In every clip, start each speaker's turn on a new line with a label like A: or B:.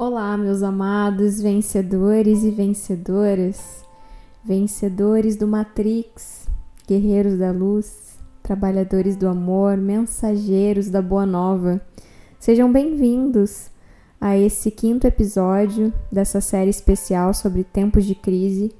A: Olá, meus amados vencedores e vencedoras, vencedores do Matrix, guerreiros da luz, trabalhadores do amor, mensageiros da boa nova. Sejam bem-vindos a esse quinto episódio dessa série especial sobre tempos de crise,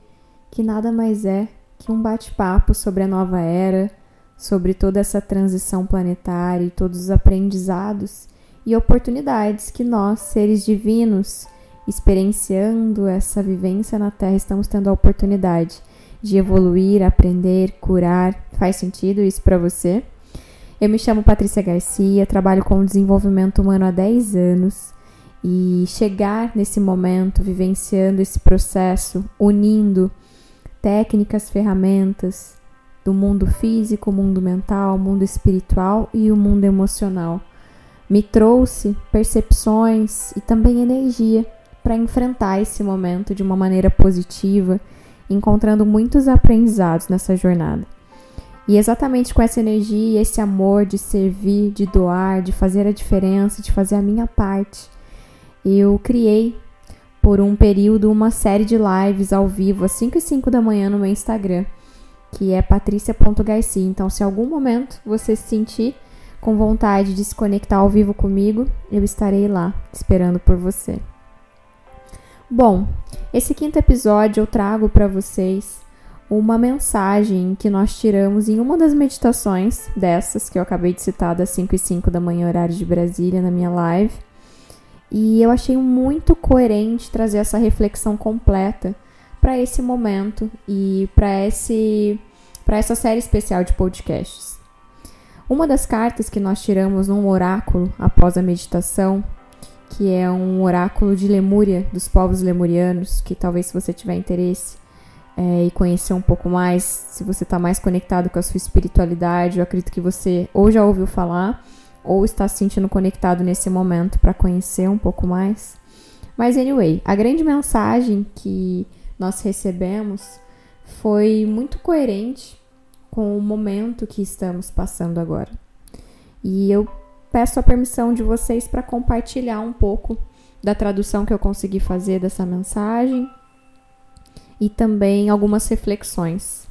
A: que nada mais é que um bate-papo sobre a nova era, sobre toda essa transição planetária e todos os aprendizados e oportunidades que nós, seres divinos, experienciando essa vivência na Terra, estamos tendo a oportunidade de evoluir, aprender, curar. Faz sentido isso para você? Eu me chamo Patrícia Garcia, trabalho com desenvolvimento humano há 10 anos e chegar nesse momento, vivenciando esse processo, unindo técnicas, ferramentas do mundo físico, mundo mental, mundo espiritual e o mundo emocional me trouxe percepções e também energia para enfrentar esse momento de uma maneira positiva, encontrando muitos aprendizados nessa jornada. E exatamente com essa energia, esse amor de servir, de doar, de fazer a diferença, de fazer a minha parte, eu criei por um período uma série de lives ao vivo às 5 e 5 da manhã no meu Instagram, que é patricia.garcia. Então, se algum momento você se sentir com vontade de se conectar ao vivo comigo, eu estarei lá esperando por você. Bom, esse quinto episódio eu trago para vocês uma mensagem que nós tiramos em uma das meditações dessas que eu acabei de citar das 5 e 5 da manhã, horário de Brasília, na minha live. E eu achei muito coerente trazer essa reflexão completa para esse momento e para esse para essa série especial de podcasts. Uma das cartas que nós tiramos num oráculo após a meditação, que é um oráculo de Lemúria, dos povos lemurianos, que talvez se você tiver interesse é, e conhecer um pouco mais, se você está mais conectado com a sua espiritualidade, eu acredito que você ou já ouviu falar ou está se sentindo conectado nesse momento para conhecer um pouco mais. Mas anyway, a grande mensagem que nós recebemos foi muito coerente com o momento que estamos passando agora. E eu peço a permissão de vocês para compartilhar um pouco da tradução que eu consegui fazer dessa mensagem e também algumas reflexões.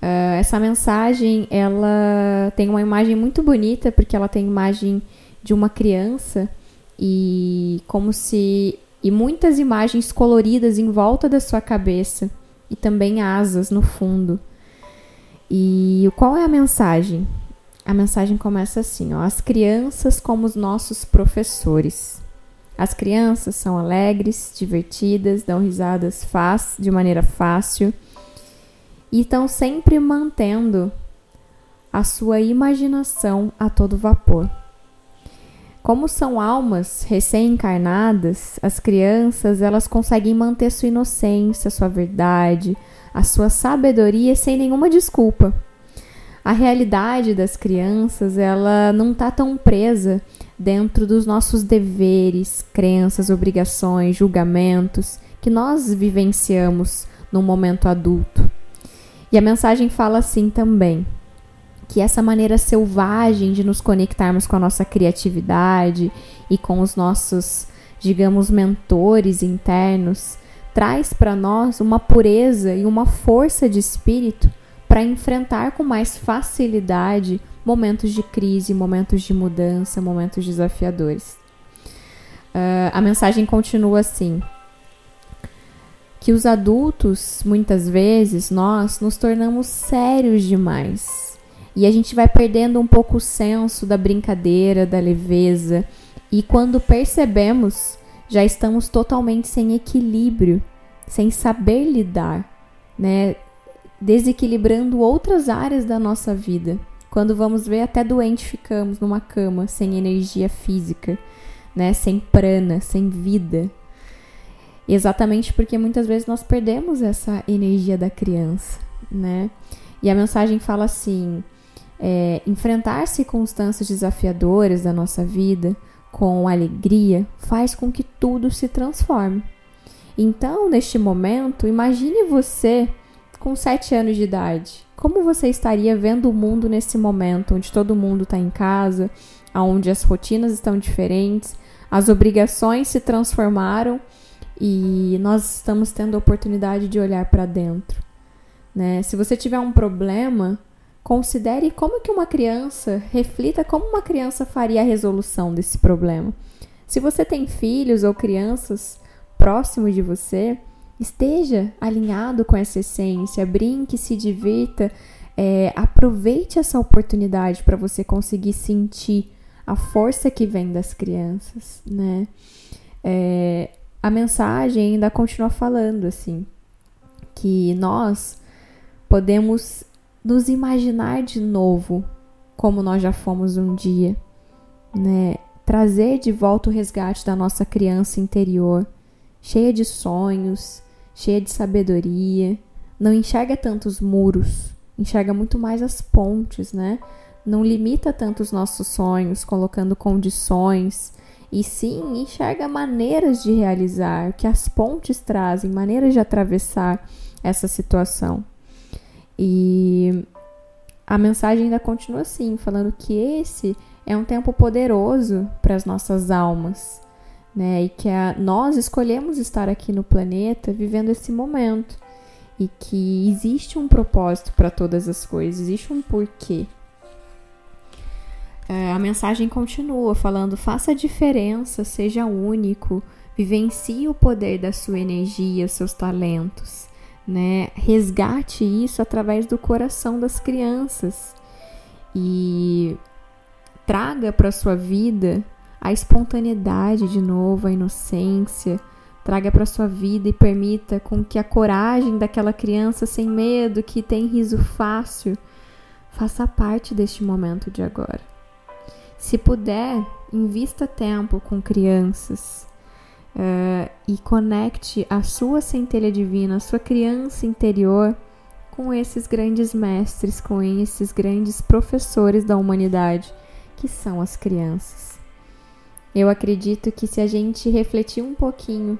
A: Uh, essa mensagem ela tem uma imagem muito bonita porque ela tem imagem de uma criança e como se e muitas imagens coloridas em volta da sua cabeça e também asas no fundo. E qual é a mensagem? A mensagem começa assim: ó, as crianças como os nossos professores. As crianças são alegres, divertidas, dão risadas fácil, de maneira fácil e estão sempre mantendo a sua imaginação a todo vapor. Como são almas recém-encarnadas, as crianças elas conseguem manter sua inocência, sua verdade, a sua sabedoria sem nenhuma desculpa. A realidade das crianças, ela não está tão presa dentro dos nossos deveres, crenças, obrigações, julgamentos que nós vivenciamos no momento adulto. E a mensagem fala assim também: que essa maneira selvagem de nos conectarmos com a nossa criatividade e com os nossos, digamos, mentores internos, traz para nós uma pureza e uma força de espírito para enfrentar com mais facilidade momentos de crise, momentos de mudança, momentos desafiadores. Uh, a mensagem continua assim: que os adultos, muitas vezes, nós nos tornamos sérios demais. E a gente vai perdendo um pouco o senso da brincadeira, da leveza, e quando percebemos, já estamos totalmente sem equilíbrio, sem saber lidar, né? Desequilibrando outras áreas da nossa vida. Quando vamos ver, até doente ficamos numa cama, sem energia física, né? Sem prana, sem vida. Exatamente porque muitas vezes nós perdemos essa energia da criança, né? E a mensagem fala assim: é, enfrentar circunstâncias desafiadoras da nossa vida com alegria faz com que tudo se transforme. Então, neste momento, imagine você com 7 anos de idade. Como você estaria vendo o mundo nesse momento, onde todo mundo está em casa, onde as rotinas estão diferentes, as obrigações se transformaram e nós estamos tendo a oportunidade de olhar para dentro. Né? Se você tiver um problema, considere como que uma criança, reflita como uma criança faria a resolução desse problema. Se você tem filhos ou crianças próximos de você, esteja alinhado com essa essência, brinque, se divirta, é, aproveite essa oportunidade para você conseguir sentir a força que vem das crianças, né? É, a mensagem ainda continua falando assim que nós podemos nos imaginar de novo como nós já fomos um dia, né? Trazer de volta o resgate da nossa criança interior, cheia de sonhos, cheia de sabedoria, não enxerga tantos muros, enxerga muito mais as pontes, né? Não limita tanto os nossos sonhos, colocando condições, e sim enxerga maneiras de realizar, que as pontes trazem, maneiras de atravessar essa situação. E a mensagem ainda continua assim, falando que esse é um tempo poderoso para as nossas almas, né? E que a, nós escolhemos estar aqui no planeta vivendo esse momento e que existe um propósito para todas as coisas, existe um porquê. É, a mensagem continua falando: faça a diferença, seja único, vivencie o poder da sua energia, seus talentos, né? Resgate isso através do coração das crianças e traga para sua vida a espontaneidade de novo, a inocência, Traga para sua vida e permita com que a coragem daquela criança sem medo, que tem riso fácil, faça parte deste momento de agora. Se puder, invista tempo com crianças uh, e conecte a sua centelha divina, a sua criança interior com esses grandes mestres, com esses grandes professores da humanidade, que são as crianças. Eu acredito que se a gente refletir um pouquinho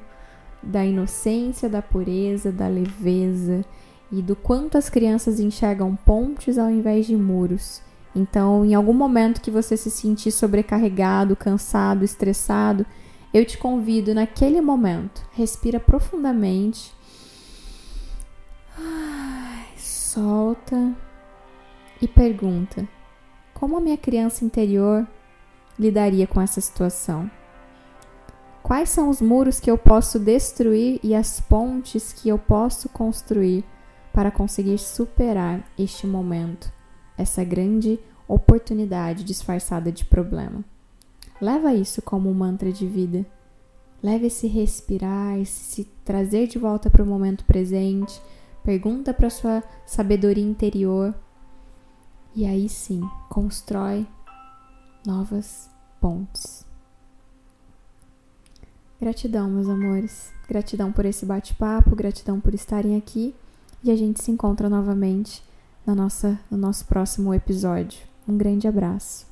A: da inocência, da pureza, da leveza e do quanto as crianças enxergam pontes ao invés de muros. Então, em algum momento que você se sentir sobrecarregado, cansado, estressado, eu te convido naquele momento, respira profundamente. Solta e pergunta: como a minha criança interior lidaria com essa situação? Quais são os muros que eu posso destruir e as pontes que eu posso construir para conseguir superar este momento, essa grande oportunidade disfarçada de problema? Leva isso como um mantra de vida. Leve esse respirar, esse se trazer de volta para o momento presente. Pergunta para sua sabedoria interior. E aí sim, constrói novas pontes. Gratidão, meus amores. Gratidão por esse bate-papo, gratidão por estarem aqui e a gente se encontra novamente na nossa, no nosso próximo episódio. Um grande abraço.